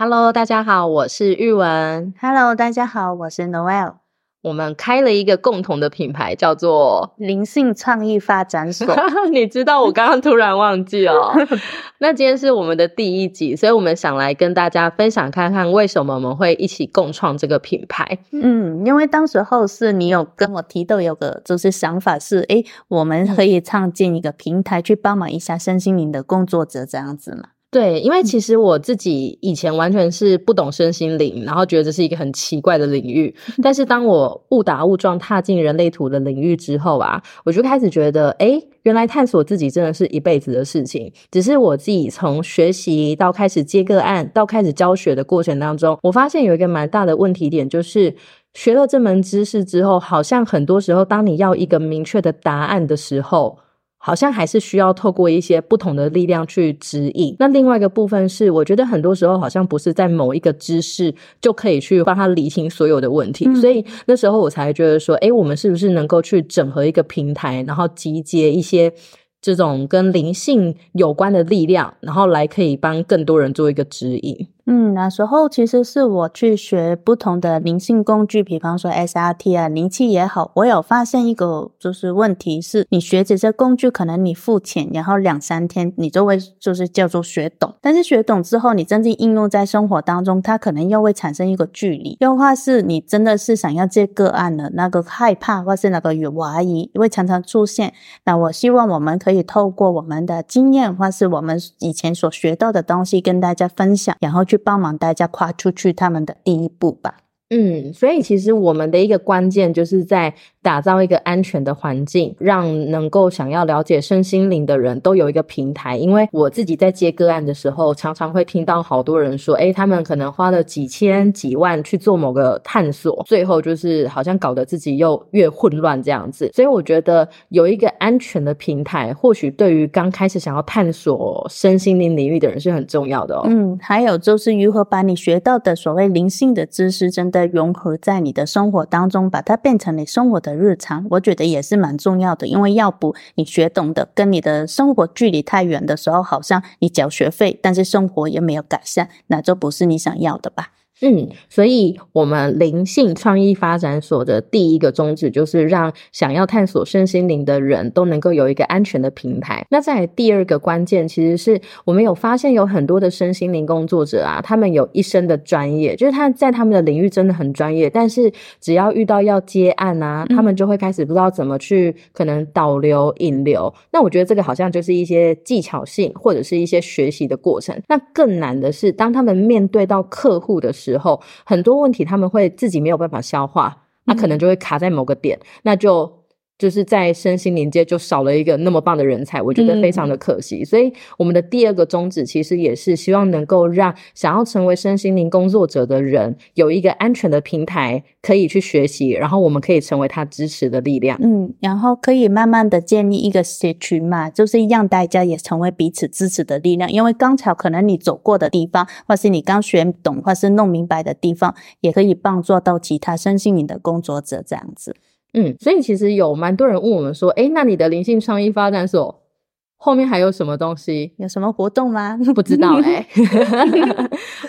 Hello，大家好，我是玉文。Hello，大家好，我是 Noel，我们开了一个共同的品牌，叫做灵性创意发展所。你知道我刚刚突然忘记哦。那今天是我们的第一集，所以我们想来跟大家分享看看为什么我们会一起共创这个品牌。嗯，因为当时候是你有跟我提到有个就是想法是，诶，我们可以创建一个平台去帮忙一下身心灵的工作者这样子嘛。对，因为其实我自己以前完全是不懂身心灵，然后觉得这是一个很奇怪的领域。但是当我误打误撞踏进人类图的领域之后啊，我就开始觉得，哎，原来探索自己真的是一辈子的事情。只是我自己从学习到开始接个案，到开始教学的过程当中，我发现有一个蛮大的问题点，就是学了这门知识之后，好像很多时候，当你要一个明确的答案的时候，好像还是需要透过一些不同的力量去指引。那另外一个部分是，我觉得很多时候好像不是在某一个知识就可以去帮他理清所有的问题，嗯所以那时候我才觉得说，诶，我们是不是能够去整合一个平台，然后集结一些。这种跟灵性有关的力量，然后来可以帮更多人做一个指引。嗯，那时候其实是我去学不同的灵性工具，比方说 SRT 啊、灵气也好，我有发现一个就是问题是，你学这些工具，可能你付钱，然后两三天你就会就是叫做学懂，但是学懂之后，你真正应用在生活当中，它可能又会产生一个距离，又或是你真的是想要接个案的那个害怕，或是那个有怀疑，会常常出现。那我希望我们可以透过我们的经验，或是我们以前所学到的东西，跟大家分享，然后去帮忙大家跨出去他们的第一步吧。嗯，所以其实我们的一个关键就是在打造一个安全的环境，让能够想要了解身心灵的人都有一个平台。因为我自己在接个案的时候，常常会听到好多人说，诶，他们可能花了几千几万去做某个探索，最后就是好像搞得自己又越混乱这样子。所以我觉得有一个安全的平台，或许对于刚开始想要探索身心灵领域的人是很重要的哦。嗯，还有就是如何把你学到的所谓灵性的知识，真的融合在你的生活当中，把它变成你生活的日常，我觉得也是蛮重要的。因为要不你学懂的跟你的生活距离太远的时候，好像你缴学费，但是生活也没有改善，那就不是你想要的吧。嗯，所以我们灵性创意发展所的第一个宗旨就是让想要探索身心灵的人都能够有一个安全的平台。那在第二个关键，其实是我们有发现有很多的身心灵工作者啊，他们有一身的专业，就是他在他们的领域真的很专业，但是只要遇到要接案啊，他们就会开始不知道怎么去可能导流引流。那我觉得这个好像就是一些技巧性或者是一些学习的过程。那更难的是，当他们面对到客户的时候，很多问题他们会自己没有办法消化，那可能就会卡在某个点，那就。就是在身心灵界就少了一个那么棒的人才，我觉得非常的可惜。所以我们的第二个宗旨其实也是希望能够让想要成为身心灵工作者的人有一个安全的平台可以去学习，然后我们可以成为他支持的力量。嗯，然后可以慢慢的建立一个社群嘛，就是让大家也成为彼此支持的力量。因为刚巧可能你走过的地方，或是你刚学懂或是弄明白的地方，也可以帮助到其他身心灵的工作者这样子。嗯，所以其实有蛮多人问我们说，哎，那你的灵性创意发展所后面还有什么东西？有什么活动吗？不知道 哎、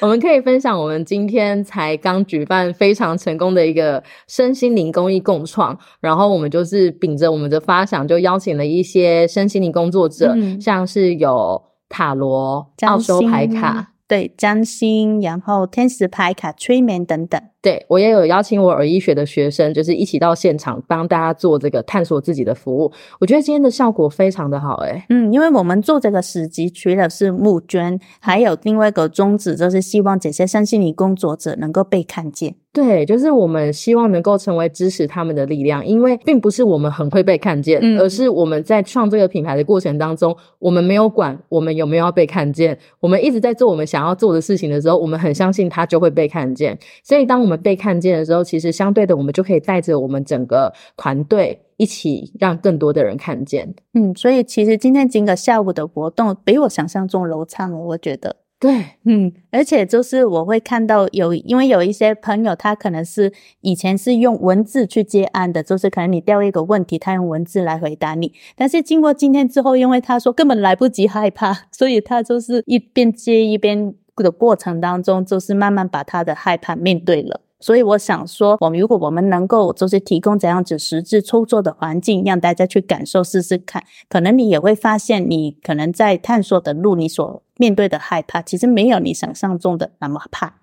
我们可以分享我们今天才刚举办非常成功的一个身心灵公益共创，然后我们就是秉着我们的发想，就邀请了一些身心灵工作者，嗯像是有塔罗、占奥修牌卡。对，占星，然后天使牌卡、催眠等等。对我也有邀请我耳医学的学生，就是一起到现场帮大家做这个探索自己的服务。我觉得今天的效果非常的好、诶嗯，因为我们做这个史集，除了是募捐，还有另外一个宗旨，就是希望这些身心灵工作者能够被看见。对，就是我们希望能够成为支持他们的力量，因为并不是我们很会被看见，嗯而是我们在创这个品牌的过程当中，我们没有管我们有没有要被看见，我们一直在做我们想要做的事情的时候，我们很相信他就会被看见。所以当我们被看见的时候，其实相对的，我们就可以带着我们整个团队一起让更多的人看见。嗯，所以其实今天整个下午的活动比我想象中流畅了，我觉得。对，嗯，而且就是我会看到有，因为有一些朋友他可能是以前是用文字去接案的，就是可能你掉一个问题，他用文字来回答你。但是经过今天之后，因为他说根本来不及害怕，所以他就是一边接一边的过程当中，就是慢慢把他的害怕面对了。所以我想说，我们如果我们能够就是提供怎样子实质操作的环境，让大家去感受试试看，可能你也会发现，你可能在探索的路，你所面对的害怕，其实没有你想象中的那么怕。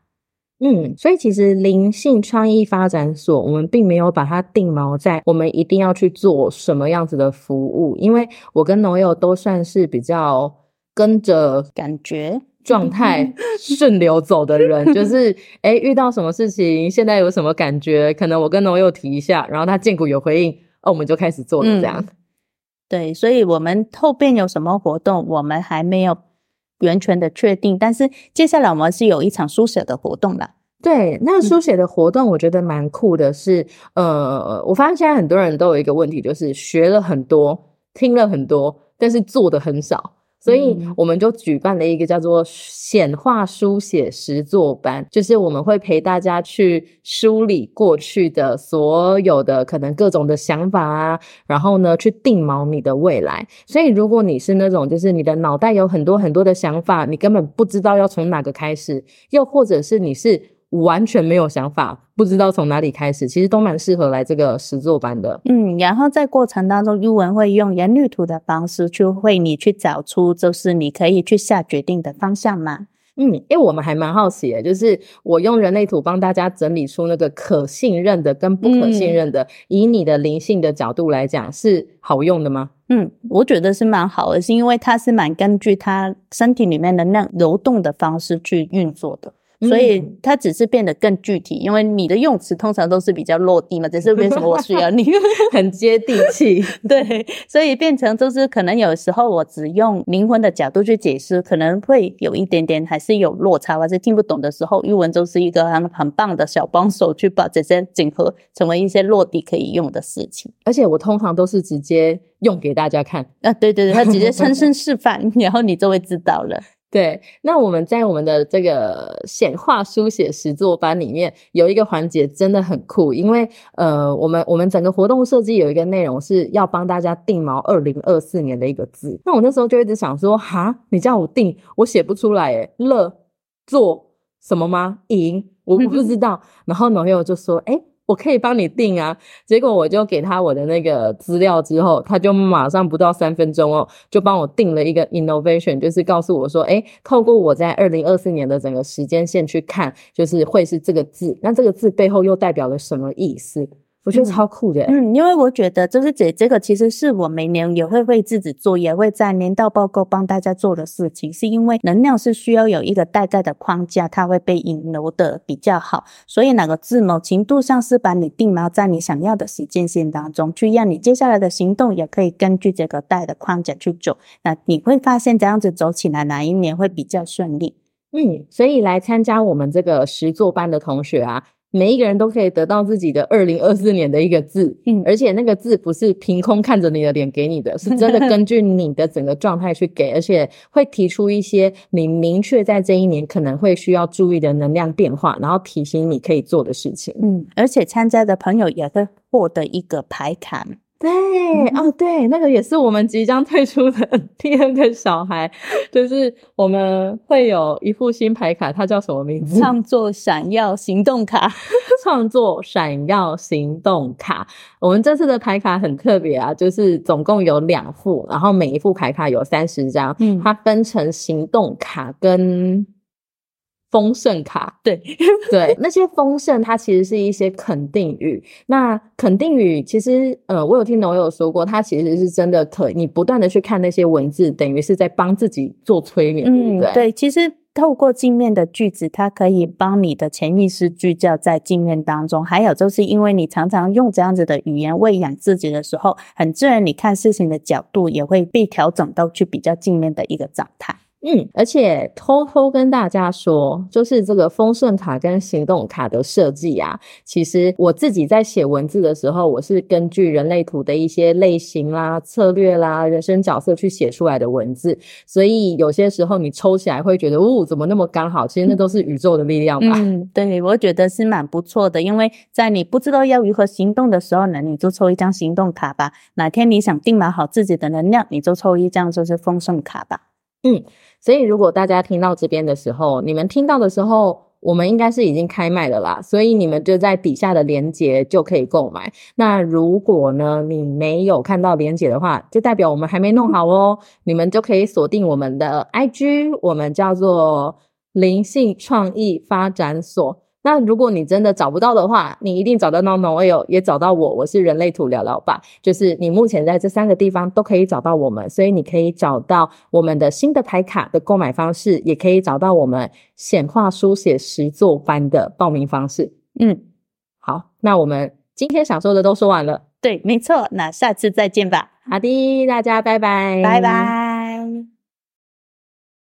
嗯，所以其实灵性创意发展所，我们并没有把它定锚在我们一定要去做什么样子的服务，因为我跟农友都算是比较跟着感觉。状态 顺流走的人，就是哎，遇到什么事情，现在有什么感觉？可能我跟农友提一下，然后他见骨有回应，哦，我们就开始做了这样。对，所以我们后边有什么活动，我们还没有完全的确定，但是接下来我们是有一场书写的活动了。对，那书写的活动，我觉得蛮酷的。是呃，我发现现在很多人都有一个问题，就是学了很多，听了很多，但是做的很少。所以我们就举办了一个叫做显化书写实作班，就是我们会陪大家去梳理过去的所有的可能各种的想法啊，然后呢去定锚你的未来。所以如果你是那种就是你的脑袋有很多很多的想法，你根本不知道要从哪个开始，又或者是你是。完全没有想法，不知道从哪里开始，其实都蛮适合来这个实作班的。嗯，然后在过程当中，英文会用人类图的方式去为你去找出，就是你可以去下决定的方向嘛？嗯，因为我们还蛮好奇的，就是我用人类图帮大家整理出那个可信任的跟不可信任的，以你的灵性的角度来讲，是好用的吗？嗯，我觉得是蛮好的，是因为它是蛮根据它身体里面的那流动的方式去运作的。所以它只是变得更具体，因为你的用词通常都是比较落地嘛，只是为什么我需要你 很接地气？对，所以变成就是可能有时候我只用灵魂的角度去解释，可能会有一点点还是有落差，或者听不懂的时候，语文就是一个很很棒的小帮手，去把这些整合成为一些落地可以用的事情。而且我通常都是直接用给大家看啊，对对对，他直接亲身 示范，然后你就会知道了。对，那我们在我们的这个显化书写实作班里面有一个环节真的很酷，因为呃，我们我们整个活动设计有一个内容是要帮大家定锚二零二四年的一个字。那我那时候就一直想说，哈，你叫我定，我写不出来，诶乐做什么吗？赢，我不知道。然后朋友就说，哎。我可以帮你定啊，结果我就给他我的那个资料之后，他就马上不到三分钟哦，就帮我定了一个 innovation，就是告诉我说，哎，透过我在二零二四年的整个时间线去看，就是会是这个字，那这个字背后又代表了什么意思？我觉得超酷的，嗯，因为我觉得就是这这个其实是我每年也会为自己做，也会在年度报告帮大家做的事情，是因为能量是需要有一个大概的框架，它会被引流的比较好，所以哪个字某程度上是把你定锚在你想要的时间线当中，去让你接下来的行动也可以根据这个带的框架去走，那你会发现这样子走起来哪一年会比较顺利，嗯，所以来参加我们这个实作班的同学啊。每一个人都可以得到自己的二零二四年的一个字，嗯，而且那个字不是凭空看着你的脸给你的，是真的根据你的整个状态去给，而且会提出一些你明确在这一年可能会需要注意的能量变化，然后提醒你可以做的事情。嗯，而且参加的朋友也会获得一个牌卡。对哦，对，那个也是我们即将推出的 第二个小孩，就是我们会有一副新牌卡，它叫什么名字？创作闪耀行动卡，创作闪耀行动卡。我们这次的牌卡很特别啊，就是总共有两副，然后每一副牌卡有三十张，嗯，它分成行动卡跟。丰盛卡，对 对，那些丰盛，它其实是一些肯定语。那肯定语，其实呃，我有听农友说过，它其实是真的可，你不断的去看那些文字，等于是在帮自己做催眠。嗯，对，其实透过镜面的句子，它可以帮你的潜意识聚焦在镜面当中。还有就是因为你常常用这样子的语言喂养自己的时候，很自然，你看事情的角度也会被调整到去比较镜面的一个状态。嗯，而且偷偷跟大家说，就是这个丰盛卡跟行动卡的设计啊，其实我自己在写文字的时候，我是根据人类图的一些类型啦、策略啦、人生角色去写出来的文字，所以有些时候你抽起来会觉得，哦，怎么那么刚好？其实那都是宇宙的力量吧。嗯，对，我觉得是蛮不错的，因为在你不知道要如何行动的时候呢，你就抽一张行动卡吧。哪天你想定满好自己的能量，你就抽一张就是丰盛卡吧。嗯所以如果大家听到这边的时候，你们听到的时候。我们应该是已经开卖了啦，所以你们就在底下的链接就可以购买。那如果呢你没有看到链接的话，就代表我们还没弄好哦。你们就可以锁定我们的 IG，我们叫做灵性创意发展所。那如果你真的找不到的话，你一定找到 No No Oil，也找到我，我是人类图聊聊吧。就是你目前在这三个地方都可以找到我们，所以你可以找到我们的新的牌卡的购买方式，也可以找到我们显化书写实作班的报名方式。嗯，好，那我们今天想说的都说完了，对，没错，那下次再见吧，好的，大家拜拜，拜拜。